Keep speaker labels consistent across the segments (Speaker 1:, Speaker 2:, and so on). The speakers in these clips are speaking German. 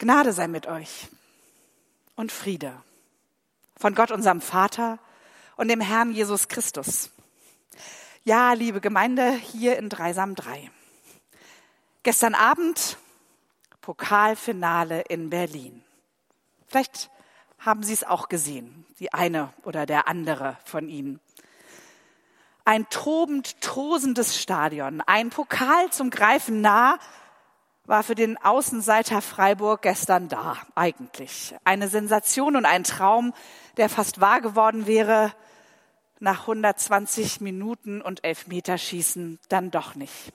Speaker 1: Gnade sei mit euch und Friede von Gott, unserem Vater und dem Herrn Jesus Christus. Ja, liebe Gemeinde hier in Dreisam 3. Gestern Abend Pokalfinale in Berlin. Vielleicht haben Sie es auch gesehen, die eine oder der andere von Ihnen. Ein tobend, tosendes Stadion, ein Pokal zum Greifen nah, war für den Außenseiter Freiburg gestern da, eigentlich. Eine Sensation und ein Traum, der fast wahr geworden wäre, nach 120 Minuten und Elfmeterschießen dann doch nicht.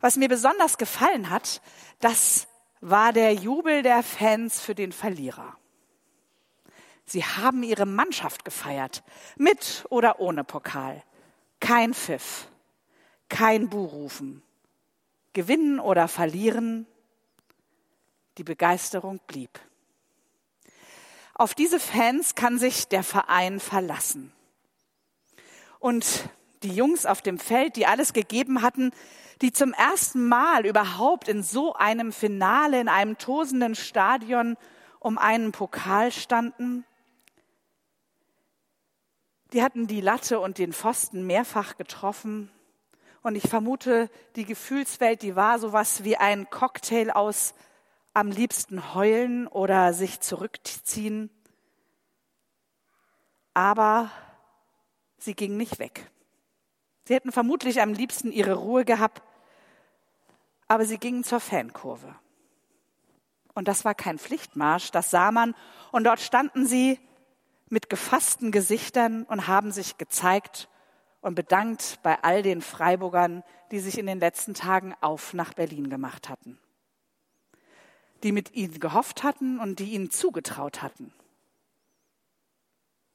Speaker 1: Was mir besonders gefallen hat, das war der Jubel der Fans für den Verlierer. Sie haben ihre Mannschaft gefeiert, mit oder ohne Pokal. Kein Pfiff, kein Buhrufen, gewinnen oder verlieren, die Begeisterung blieb. Auf diese Fans kann sich der Verein verlassen. Und die Jungs auf dem Feld, die alles gegeben hatten, die zum ersten Mal überhaupt in so einem Finale, in einem tosenden Stadion um einen Pokal standen, die hatten die Latte und den Pfosten mehrfach getroffen und ich vermute, die Gefühlswelt, die war sowas wie ein Cocktail aus am liebsten heulen oder sich zurückziehen. Aber sie ging nicht weg. Sie hätten vermutlich am liebsten ihre Ruhe gehabt, aber sie gingen zur Fankurve. Und das war kein Pflichtmarsch, das sah man. Und dort standen sie mit gefassten Gesichtern und haben sich gezeigt und bedankt bei all den Freiburgern, die sich in den letzten Tagen auf nach Berlin gemacht hatten, die mit ihnen gehofft hatten und die ihnen zugetraut hatten.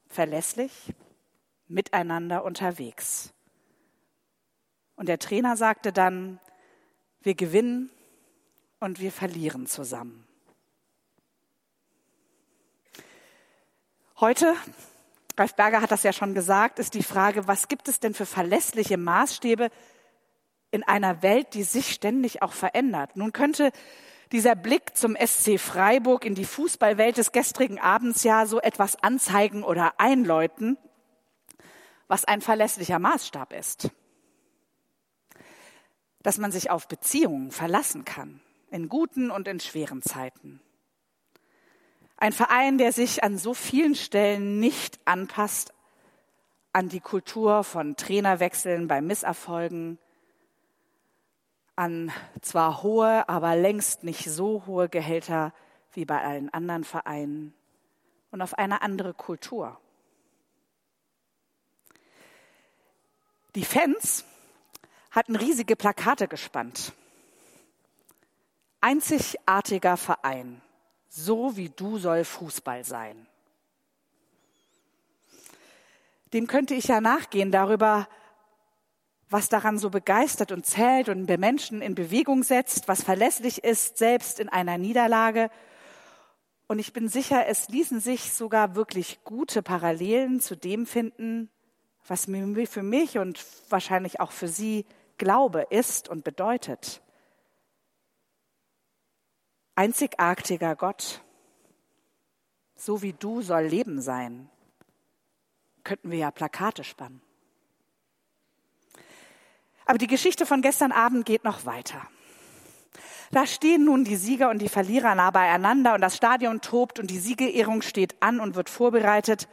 Speaker 1: Verlässlich, miteinander unterwegs. Und der Trainer sagte dann, wir gewinnen und wir verlieren zusammen. Heute Ralf Berger hat das ja schon gesagt, ist die Frage, was gibt es denn für verlässliche Maßstäbe in einer Welt, die sich ständig auch verändert? Nun könnte dieser Blick zum SC Freiburg in die Fußballwelt des gestrigen Abends ja so etwas anzeigen oder einläuten, was ein verlässlicher Maßstab ist. Dass man sich auf Beziehungen verlassen kann, in guten und in schweren Zeiten. Ein Verein, der sich an so vielen Stellen nicht anpasst an die Kultur von Trainerwechseln bei Misserfolgen, an zwar hohe, aber längst nicht so hohe Gehälter wie bei allen anderen Vereinen und auf eine andere Kultur. Die Fans hatten riesige Plakate gespannt. Einzigartiger Verein so wie du soll Fußball sein. Dem könnte ich ja nachgehen darüber, was daran so begeistert und zählt und Menschen in Bewegung setzt, was verlässlich ist, selbst in einer Niederlage. Und ich bin sicher, es ließen sich sogar wirklich gute Parallelen zu dem finden, was für mich und wahrscheinlich auch für Sie Glaube ist und bedeutet einzigartiger Gott, so wie du soll Leben sein, könnten wir ja Plakate spannen. Aber die Geschichte von gestern Abend geht noch weiter. Da stehen nun die Sieger und die Verlierer nah beieinander und das Stadion tobt und die Siegerehrung steht an und wird vorbereitet.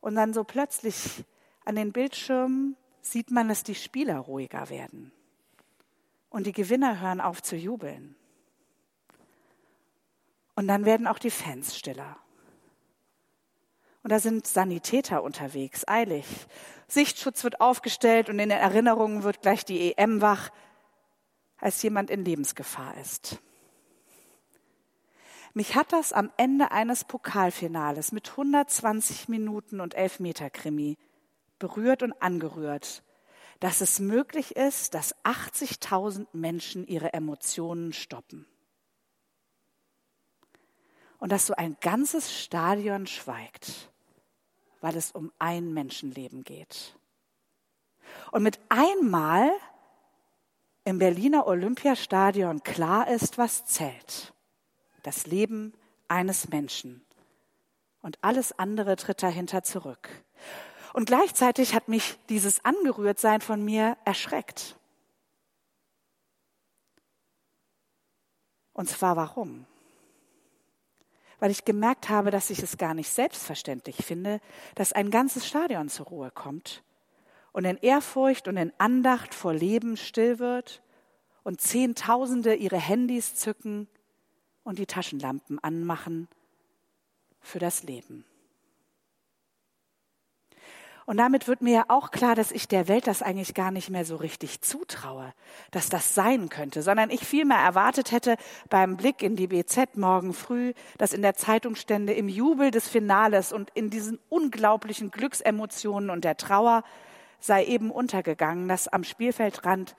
Speaker 1: Und dann so plötzlich an den Bildschirmen sieht man, dass die Spieler ruhiger werden. Und die Gewinner hören auf zu jubeln. Und dann werden auch die Fans stiller. Und da sind Sanitäter unterwegs, eilig. Sichtschutz wird aufgestellt und in den Erinnerungen wird gleich die EM wach, als jemand in Lebensgefahr ist. Mich hat das am Ende eines Pokalfinales mit 120 Minuten und Elfmeter-Krimi berührt und angerührt, dass es möglich ist, dass 80.000 Menschen ihre Emotionen stoppen und dass so ein ganzes Stadion schweigt, weil es um ein Menschenleben geht. Und mit einmal im Berliner Olympiastadion klar ist, was zählt. Das Leben eines Menschen. Und alles andere tritt dahinter zurück. Und gleichzeitig hat mich dieses Angerührtsein von mir erschreckt. Und zwar warum? Weil ich gemerkt habe, dass ich es gar nicht selbstverständlich finde, dass ein ganzes Stadion zur Ruhe kommt und in Ehrfurcht und in Andacht vor Leben still wird und Zehntausende ihre Handys zücken und die Taschenlampen anmachen für das Leben. Und damit wird mir ja auch klar, dass ich der Welt das eigentlich gar nicht mehr so richtig zutraue, dass das sein könnte, sondern ich vielmehr erwartet hätte beim Blick in die BZ morgen früh, dass in der Zeitung stände, im Jubel des Finales und in diesen unglaublichen Glücksemotionen und der Trauer sei eben untergegangen, dass am Spielfeldrand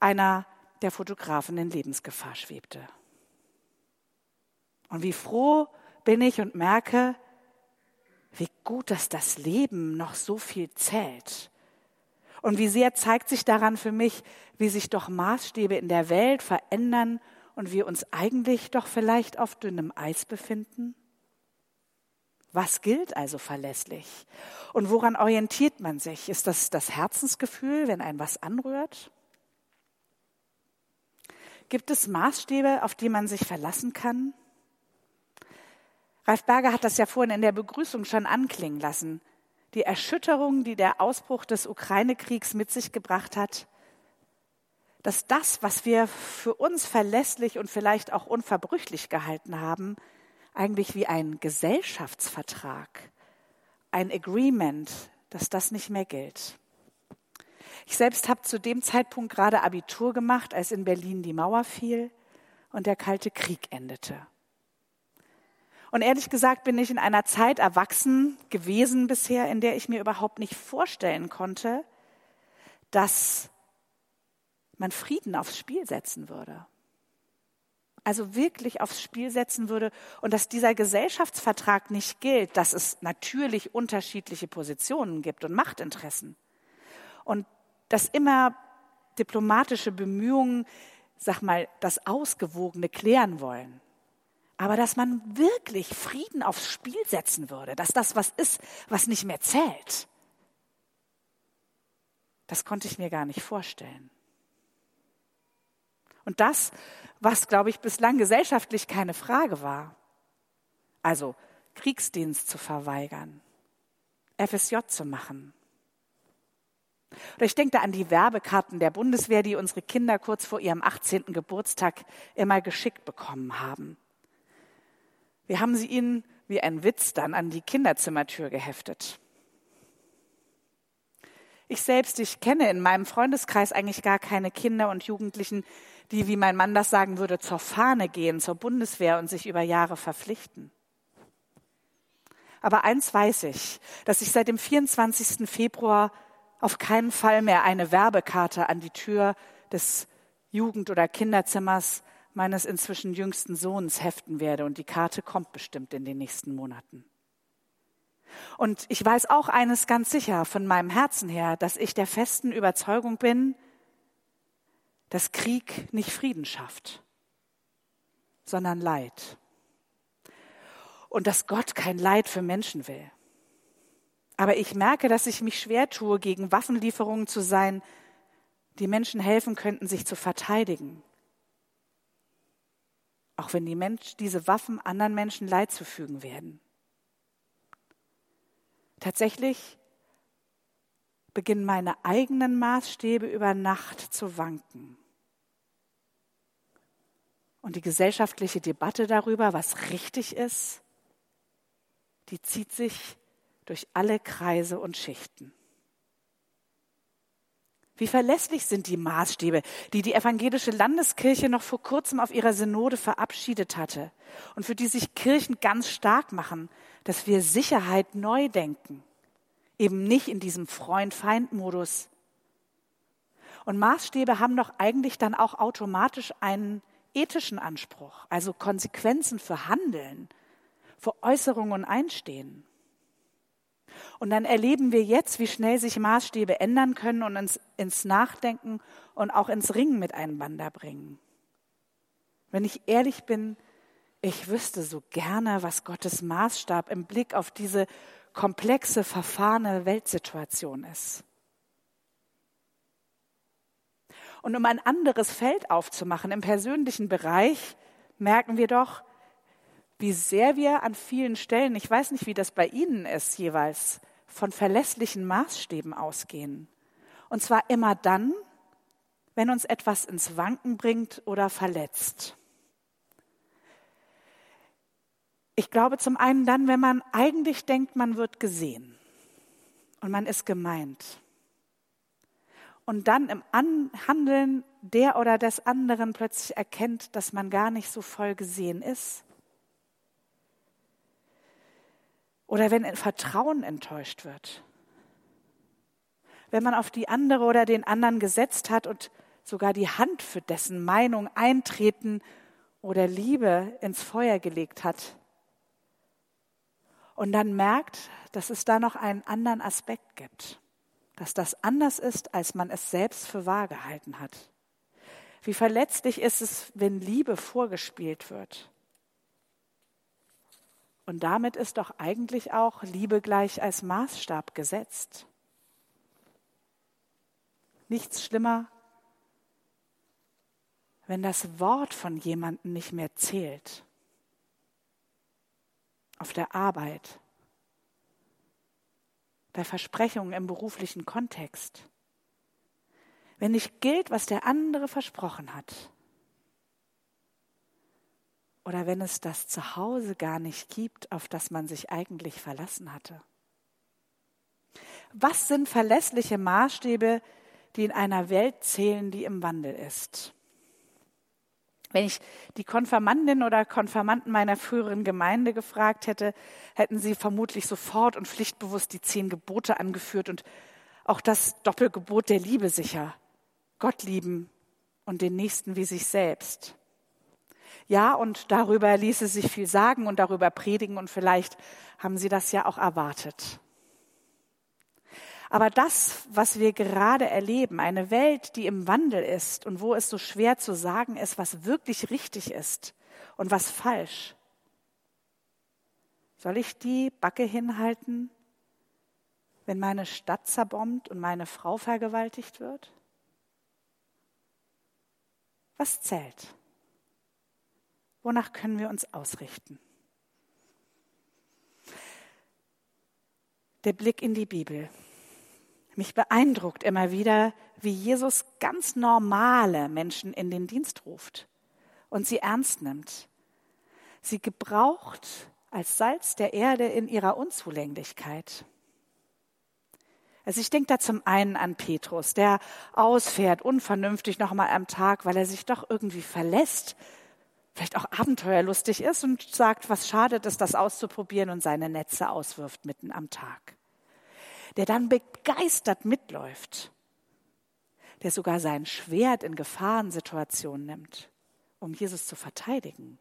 Speaker 1: einer der Fotografen in Lebensgefahr schwebte. Und wie froh bin ich und merke, wie gut, dass das Leben noch so viel zählt. Und wie sehr zeigt sich daran für mich, wie sich doch Maßstäbe in der Welt verändern und wir uns eigentlich doch vielleicht auf dünnem Eis befinden? Was gilt also verlässlich? Und woran orientiert man sich? Ist das das Herzensgefühl, wenn ein was anrührt? Gibt es Maßstäbe, auf die man sich verlassen kann? Ralf Berger hat das ja vorhin in der Begrüßung schon anklingen lassen. Die Erschütterung, die der Ausbruch des Ukraine-Kriegs mit sich gebracht hat, dass das, was wir für uns verlässlich und vielleicht auch unverbrüchlich gehalten haben, eigentlich wie ein Gesellschaftsvertrag, ein Agreement, dass das nicht mehr gilt. Ich selbst habe zu dem Zeitpunkt gerade Abitur gemacht, als in Berlin die Mauer fiel und der Kalte Krieg endete. Und ehrlich gesagt bin ich in einer Zeit erwachsen gewesen bisher, in der ich mir überhaupt nicht vorstellen konnte, dass man Frieden aufs Spiel setzen würde. Also wirklich aufs Spiel setzen würde und dass dieser Gesellschaftsvertrag nicht gilt, dass es natürlich unterschiedliche Positionen gibt und Machtinteressen. Und dass immer diplomatische Bemühungen, sag mal, das Ausgewogene klären wollen aber dass man wirklich Frieden aufs Spiel setzen würde, dass das was ist, was nicht mehr zählt. Das konnte ich mir gar nicht vorstellen. Und das, was, glaube ich, bislang gesellschaftlich keine Frage war, also Kriegsdienst zu verweigern, FSJ zu machen. Oder ich denke da an die Werbekarten der Bundeswehr, die unsere Kinder kurz vor ihrem 18. Geburtstag immer geschickt bekommen haben. Wir haben sie ihnen wie ein Witz dann an die Kinderzimmertür geheftet. Ich selbst, ich kenne in meinem Freundeskreis eigentlich gar keine Kinder und Jugendlichen, die, wie mein Mann das sagen würde, zur Fahne gehen, zur Bundeswehr und sich über Jahre verpflichten. Aber eins weiß ich, dass ich seit dem 24. Februar auf keinen Fall mehr eine Werbekarte an die Tür des Jugend- oder Kinderzimmers meines inzwischen jüngsten Sohns heften werde und die Karte kommt bestimmt in den nächsten Monaten. Und ich weiß auch eines ganz sicher von meinem Herzen her, dass ich der festen Überzeugung bin, dass Krieg nicht Frieden schafft, sondern Leid. Und dass Gott kein Leid für Menschen will. Aber ich merke, dass ich mich schwer tue, gegen Waffenlieferungen zu sein, die Menschen helfen könnten, sich zu verteidigen auch wenn die Mensch, diese Waffen anderen Menschen Leid zufügen werden. Tatsächlich beginnen meine eigenen Maßstäbe über Nacht zu wanken. Und die gesellschaftliche Debatte darüber, was richtig ist, die zieht sich durch alle Kreise und Schichten. Wie verlässlich sind die Maßstäbe, die die evangelische Landeskirche noch vor kurzem auf ihrer Synode verabschiedet hatte und für die sich Kirchen ganz stark machen, dass wir Sicherheit neu denken, eben nicht in diesem Freund-Feind-Modus. Und Maßstäbe haben doch eigentlich dann auch automatisch einen ethischen Anspruch, also Konsequenzen für Handeln, für Äußerungen und Einstehen. Und dann erleben wir jetzt, wie schnell sich Maßstäbe ändern können und uns ins Nachdenken und auch ins Ringen miteinander bringen. Wenn ich ehrlich bin, ich wüsste so gerne, was Gottes Maßstab im Blick auf diese komplexe, verfahrene Weltsituation ist. Und um ein anderes Feld aufzumachen im persönlichen Bereich, merken wir doch, wie sehr wir an vielen Stellen, ich weiß nicht, wie das bei Ihnen ist jeweils, von verlässlichen Maßstäben ausgehen. Und zwar immer dann, wenn uns etwas ins Wanken bringt oder verletzt. Ich glaube zum einen dann, wenn man eigentlich denkt, man wird gesehen und man ist gemeint. Und dann im Handeln der oder des anderen plötzlich erkennt, dass man gar nicht so voll gesehen ist. Oder wenn Vertrauen enttäuscht wird. Wenn man auf die andere oder den anderen gesetzt hat und sogar die Hand für dessen Meinung eintreten oder Liebe ins Feuer gelegt hat und dann merkt, dass es da noch einen anderen Aspekt gibt, dass das anders ist, als man es selbst für wahr gehalten hat. Wie verletzlich ist es, wenn Liebe vorgespielt wird. Und damit ist doch eigentlich auch Liebe gleich als Maßstab gesetzt. Nichts schlimmer, wenn das Wort von jemandem nicht mehr zählt auf der Arbeit, bei Versprechungen im beruflichen Kontext, wenn nicht gilt, was der andere versprochen hat, oder wenn es das Zuhause gar nicht gibt, auf das man sich eigentlich verlassen hatte. Was sind verlässliche Maßstäbe, die in einer Welt zählen, die im Wandel ist? Wenn ich die Konfirmandin oder Konfirmanden meiner früheren Gemeinde gefragt hätte, hätten sie vermutlich sofort und pflichtbewusst die zehn Gebote angeführt und auch das Doppelgebot der Liebe sicher. Gott lieben und den Nächsten wie sich selbst. Ja, und darüber ließe sich viel sagen und darüber predigen und vielleicht haben Sie das ja auch erwartet. Aber das, was wir gerade erleben, eine Welt, die im Wandel ist und wo es so schwer zu sagen ist, was wirklich richtig ist und was falsch, soll ich die Backe hinhalten, wenn meine Stadt zerbombt und meine Frau vergewaltigt wird? Was zählt? Wonach können wir uns ausrichten? Der Blick in die Bibel. Mich beeindruckt immer wieder, wie Jesus ganz normale Menschen in den Dienst ruft und sie ernst nimmt. Sie gebraucht als Salz der Erde in ihrer Unzulänglichkeit. Also ich denke da zum einen an Petrus, der ausfährt, unvernünftig nochmal am Tag, weil er sich doch irgendwie verlässt, vielleicht auch abenteuerlustig ist und sagt, was schadet es, das auszuprobieren und seine Netze auswirft mitten am Tag der dann begeistert mitläuft, der sogar sein Schwert in Gefahrensituationen nimmt, um Jesus zu verteidigen.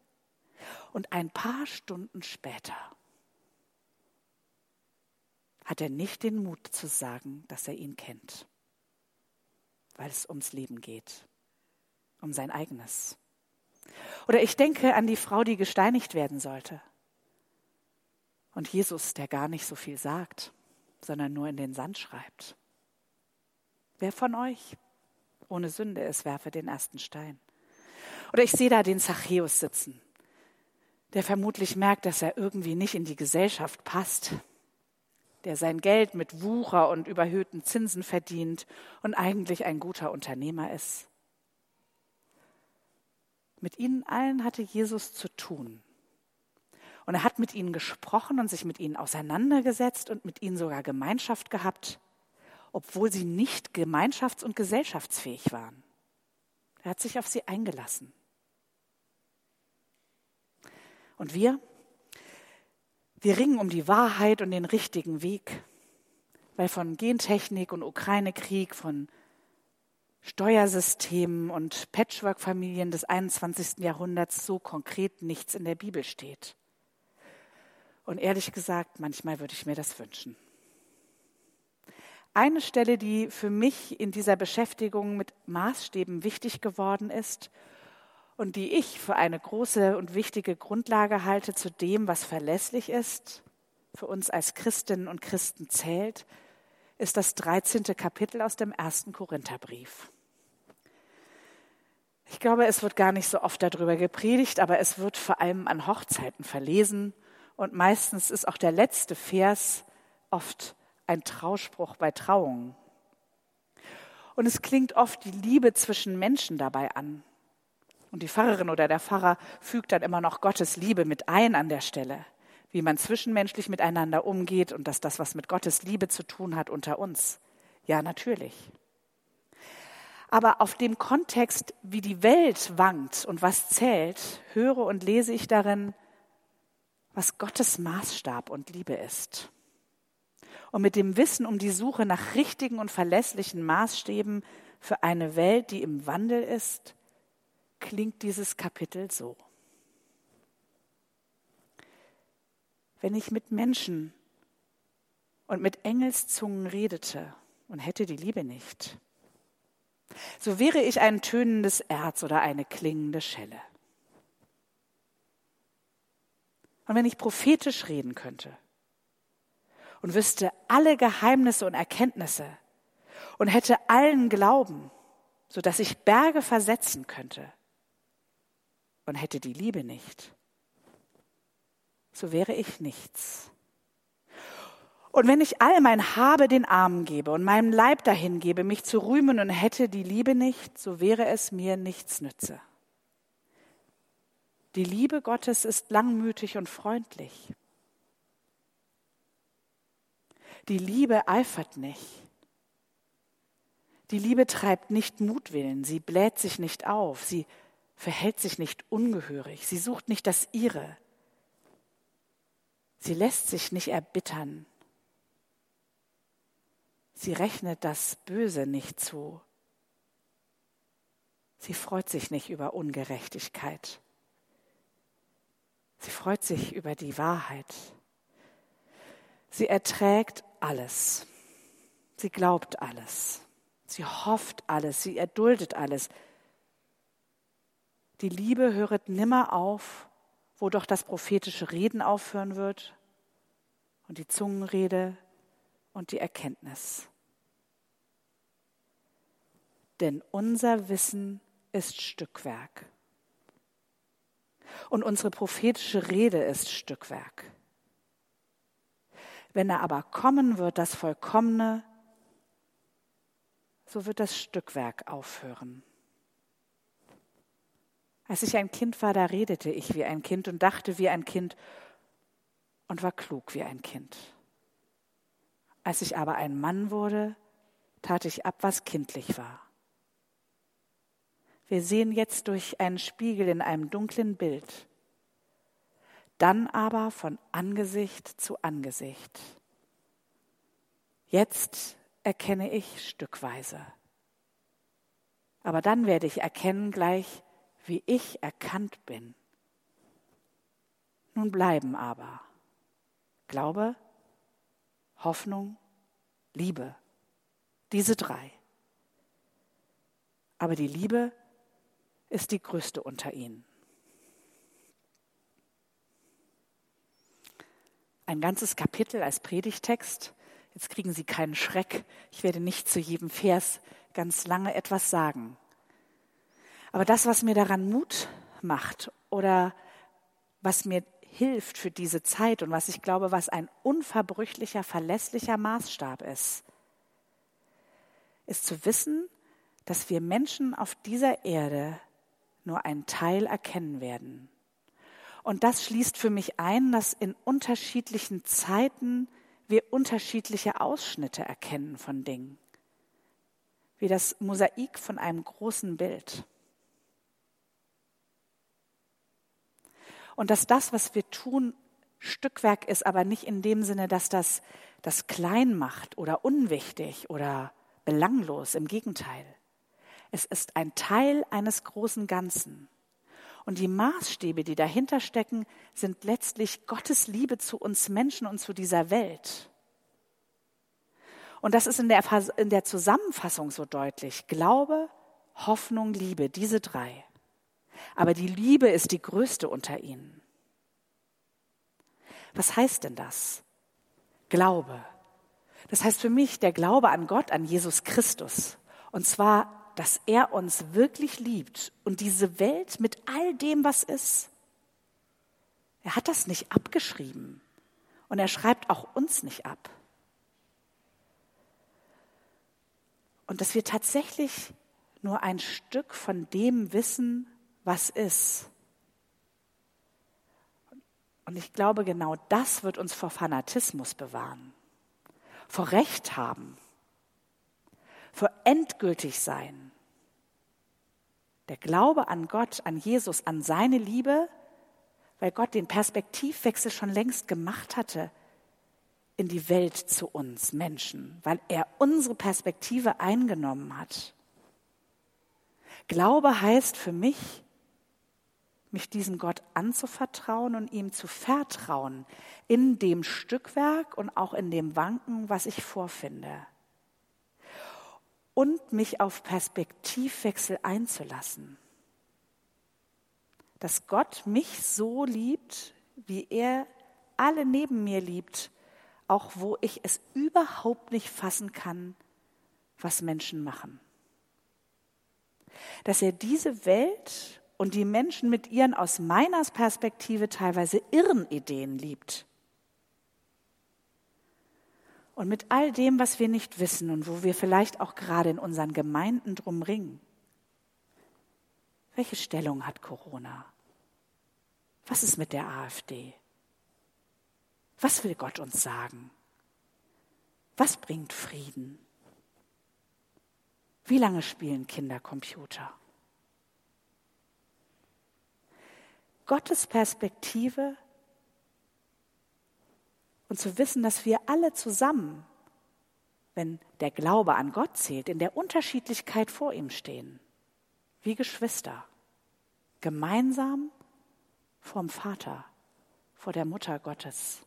Speaker 1: Und ein paar Stunden später hat er nicht den Mut zu sagen, dass er ihn kennt, weil es ums Leben geht, um sein eigenes. Oder ich denke an die Frau, die gesteinigt werden sollte. Und Jesus, der gar nicht so viel sagt sondern nur in den Sand schreibt. Wer von euch ohne Sünde ist, werfe den ersten Stein. Oder ich sehe da den Zachäus sitzen, der vermutlich merkt, dass er irgendwie nicht in die Gesellschaft passt, der sein Geld mit Wucher und überhöhten Zinsen verdient und eigentlich ein guter Unternehmer ist. Mit ihnen allen hatte Jesus zu tun. Und er hat mit ihnen gesprochen und sich mit ihnen auseinandergesetzt und mit ihnen sogar Gemeinschaft gehabt, obwohl sie nicht gemeinschafts- und gesellschaftsfähig waren. Er hat sich auf sie eingelassen. Und wir? Wir ringen um die Wahrheit und den richtigen Weg, weil von Gentechnik und Ukraine-Krieg, von Steuersystemen und Patchwork-Familien des 21. Jahrhunderts so konkret nichts in der Bibel steht. Und ehrlich gesagt, manchmal würde ich mir das wünschen. eine Stelle, die für mich in dieser Beschäftigung mit Maßstäben wichtig geworden ist und die ich für eine große und wichtige Grundlage halte zu dem, was verlässlich ist, für uns als Christinnen und Christen zählt, ist das 13. Kapitel aus dem ersten Korintherbrief. Ich glaube, es wird gar nicht so oft darüber gepredigt, aber es wird vor allem an Hochzeiten verlesen und meistens ist auch der letzte Vers oft ein Trauspruch bei Trauungen. Und es klingt oft die Liebe zwischen Menschen dabei an. Und die Pfarrerin oder der Pfarrer fügt dann immer noch Gottes Liebe mit ein an der Stelle, wie man zwischenmenschlich miteinander umgeht und dass das was mit Gottes Liebe zu tun hat unter uns. Ja, natürlich. Aber auf dem Kontext, wie die Welt wankt und was zählt, höre und lese ich darin, was Gottes Maßstab und Liebe ist. Und mit dem Wissen um die Suche nach richtigen und verlässlichen Maßstäben für eine Welt, die im Wandel ist, klingt dieses Kapitel so. Wenn ich mit Menschen und mit Engelszungen redete und hätte die Liebe nicht, so wäre ich ein tönendes Erz oder eine klingende Schelle. Und wenn ich prophetisch reden könnte und wüsste alle Geheimnisse und Erkenntnisse und hätte allen Glauben, so dass ich Berge versetzen könnte und hätte die Liebe nicht, so wäre ich nichts. Und wenn ich all mein Habe den Armen gebe und meinem Leib dahin gebe, mich zu rühmen und hätte die Liebe nicht, so wäre es mir nichts nütze. Die Liebe Gottes ist langmütig und freundlich. Die Liebe eifert nicht. Die Liebe treibt nicht Mutwillen, sie bläht sich nicht auf, sie verhält sich nicht ungehörig, sie sucht nicht das ihre. Sie lässt sich nicht erbittern, Sie rechnet das Böse nicht zu. Sie freut sich nicht über Ungerechtigkeit. Sie freut sich über die Wahrheit. Sie erträgt alles. Sie glaubt alles. Sie hofft alles. Sie erduldet alles. Die Liebe höret nimmer auf, wo doch das prophetische Reden aufhören wird und die Zungenrede und die Erkenntnis. Denn unser Wissen ist Stückwerk. Und unsere prophetische Rede ist Stückwerk. Wenn er aber kommen wird, das Vollkommene, so wird das Stückwerk aufhören. Als ich ein Kind war, da redete ich wie ein Kind und dachte wie ein Kind und war klug wie ein Kind. Als ich aber ein Mann wurde, tat ich ab, was kindlich war. Wir sehen jetzt durch einen Spiegel in einem dunklen Bild, dann aber von Angesicht zu Angesicht. Jetzt erkenne ich stückweise. Aber dann werde ich erkennen gleich, wie ich erkannt bin. Nun bleiben aber Glaube, Hoffnung, Liebe. Diese drei. Aber die Liebe ist die größte unter ihnen. Ein ganzes Kapitel als Predigtext. Jetzt kriegen Sie keinen Schreck. Ich werde nicht zu jedem Vers ganz lange etwas sagen. Aber das, was mir daran Mut macht oder was mir hilft für diese Zeit und was ich glaube, was ein unverbrüchlicher, verlässlicher Maßstab ist, ist zu wissen, dass wir Menschen auf dieser Erde nur einen Teil erkennen werden. Und das schließt für mich ein, dass in unterschiedlichen Zeiten wir unterschiedliche Ausschnitte erkennen von Dingen. Wie das Mosaik von einem großen Bild. Und dass das, was wir tun, Stückwerk ist, aber nicht in dem Sinne, dass das das klein macht oder unwichtig oder belanglos. Im Gegenteil. Es ist ein Teil eines großen Ganzen. Und die Maßstäbe, die dahinter stecken, sind letztlich Gottes Liebe zu uns Menschen und zu dieser Welt. Und das ist in der, in der Zusammenfassung so deutlich. Glaube, Hoffnung, Liebe, diese drei. Aber die Liebe ist die größte unter ihnen. Was heißt denn das? Glaube. Das heißt für mich der Glaube an Gott, an Jesus Christus. Und zwar, dass er uns wirklich liebt und diese Welt mit all dem, was ist. Er hat das nicht abgeschrieben. Und er schreibt auch uns nicht ab. Und dass wir tatsächlich nur ein Stück von dem wissen, was ist. Und ich glaube, genau das wird uns vor Fanatismus bewahren, vor Recht haben, vor endgültig sein. Der Glaube an Gott, an Jesus, an seine Liebe, weil Gott den Perspektivwechsel schon längst gemacht hatte in die Welt zu uns Menschen, weil er unsere Perspektive eingenommen hat. Glaube heißt für mich, mich diesem Gott anzuvertrauen und ihm zu vertrauen in dem Stückwerk und auch in dem Wanken, was ich vorfinde. Und mich auf Perspektivwechsel einzulassen. Dass Gott mich so liebt, wie er alle neben mir liebt, auch wo ich es überhaupt nicht fassen kann, was Menschen machen. Dass er diese Welt und die Menschen mit ihren aus meiner Perspektive teilweise irren Ideen liebt. Und mit all dem, was wir nicht wissen und wo wir vielleicht auch gerade in unseren Gemeinden drum ringen. Welche Stellung hat Corona? Was ist mit der AfD? Was will Gott uns sagen? Was bringt Frieden? Wie lange spielen Kinder Computer? Gottes Perspektive und zu wissen, dass wir alle zusammen, wenn der Glaube an Gott zählt, in der Unterschiedlichkeit vor ihm stehen, wie Geschwister, gemeinsam vorm Vater, vor der Mutter Gottes.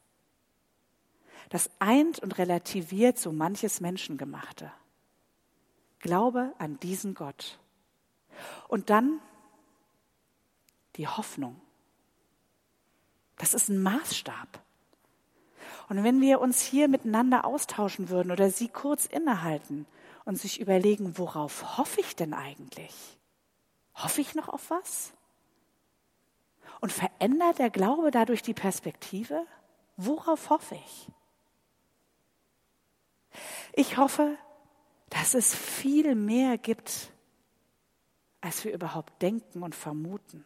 Speaker 1: Das eint und relativiert so manches Menschengemachte. Glaube an diesen Gott. Und dann die Hoffnung. Das ist ein Maßstab. Und wenn wir uns hier miteinander austauschen würden oder Sie kurz innehalten und sich überlegen, worauf hoffe ich denn eigentlich? Hoffe ich noch auf was? Und verändert der Glaube dadurch die Perspektive? Worauf hoffe ich? Ich hoffe, dass es viel mehr gibt, als wir überhaupt denken und vermuten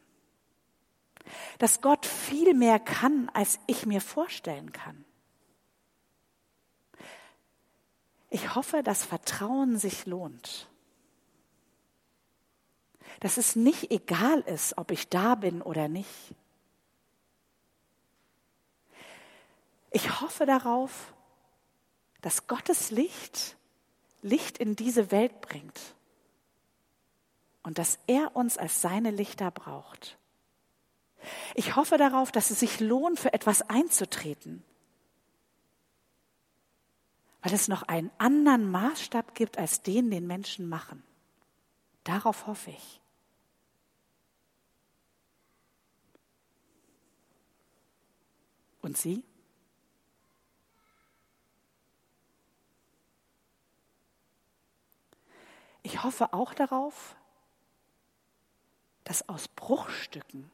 Speaker 1: dass Gott viel mehr kann, als ich mir vorstellen kann. Ich hoffe, dass Vertrauen sich lohnt. Dass es nicht egal ist, ob ich da bin oder nicht. Ich hoffe darauf, dass Gottes Licht Licht in diese Welt bringt und dass er uns als seine Lichter braucht. Ich hoffe darauf, dass es sich lohnt, für etwas einzutreten, weil es noch einen anderen Maßstab gibt als den, den Menschen machen. Darauf hoffe ich. Und Sie? Ich hoffe auch darauf, dass aus Bruchstücken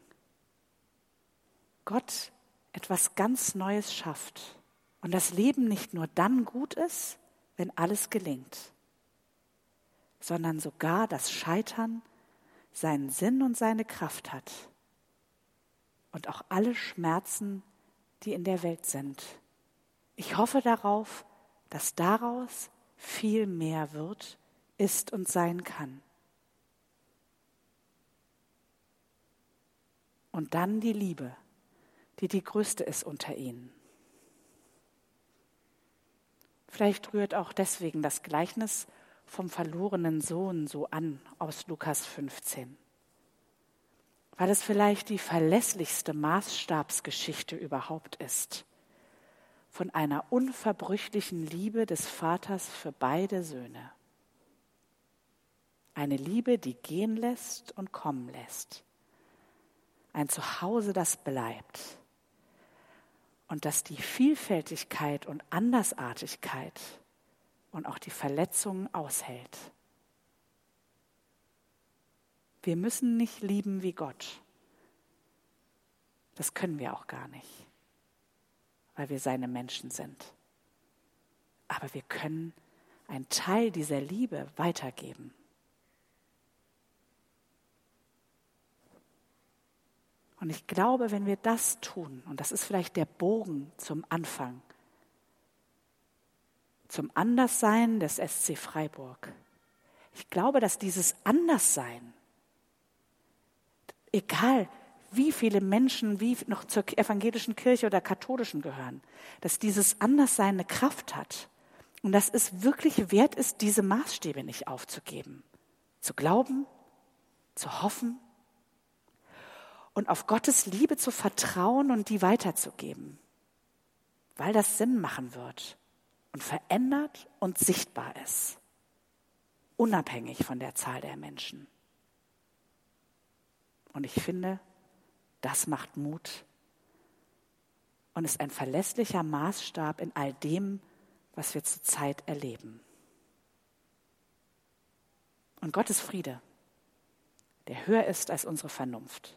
Speaker 1: Gott etwas ganz Neues schafft und das Leben nicht nur dann gut ist, wenn alles gelingt, sondern sogar das Scheitern seinen Sinn und seine Kraft hat und auch alle Schmerzen, die in der Welt sind. Ich hoffe darauf, dass daraus viel mehr wird, ist und sein kann. Und dann die Liebe die die größte ist unter ihnen. Vielleicht rührt auch deswegen das Gleichnis vom verlorenen Sohn so an aus Lukas 15, weil es vielleicht die verlässlichste Maßstabsgeschichte überhaupt ist, von einer unverbrüchlichen Liebe des Vaters für beide Söhne. Eine Liebe, die gehen lässt und kommen lässt. Ein Zuhause, das bleibt. Und das die Vielfältigkeit und Andersartigkeit und auch die Verletzungen aushält. Wir müssen nicht lieben wie Gott. Das können wir auch gar nicht, weil wir seine Menschen sind. Aber wir können einen Teil dieser Liebe weitergeben. Und ich glaube, wenn wir das tun, und das ist vielleicht der Bogen zum Anfang, zum Anderssein des SC Freiburg. Ich glaube, dass dieses Anderssein, egal wie viele Menschen wie noch zur evangelischen Kirche oder katholischen gehören, dass dieses Anderssein eine Kraft hat und dass es wirklich wert ist, diese Maßstäbe nicht aufzugeben, zu glauben, zu hoffen und auf Gottes Liebe zu vertrauen und die weiterzugeben, weil das Sinn machen wird und verändert und sichtbar ist, unabhängig von der Zahl der Menschen. Und ich finde, das macht Mut und ist ein verlässlicher Maßstab in all dem, was wir zurzeit erleben. Und Gottes Friede, der höher ist als unsere Vernunft,